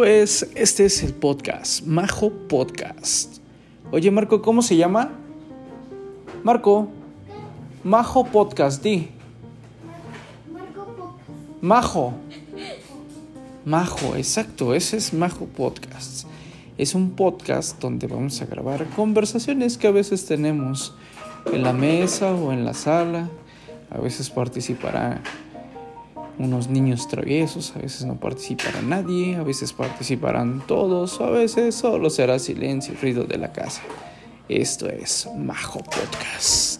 pues este es el podcast, Majo Podcast. Oye Marco, ¿cómo se llama? Marco, Majo Podcast, di. Majo. Majo, exacto, ese es Majo Podcast. Es un podcast donde vamos a grabar conversaciones que a veces tenemos en la mesa o en la sala. A veces participará unos niños traviesos, a veces no participará nadie, a veces participarán todos, a veces solo será silencio y ruido de la casa. Esto es Majo Podcast.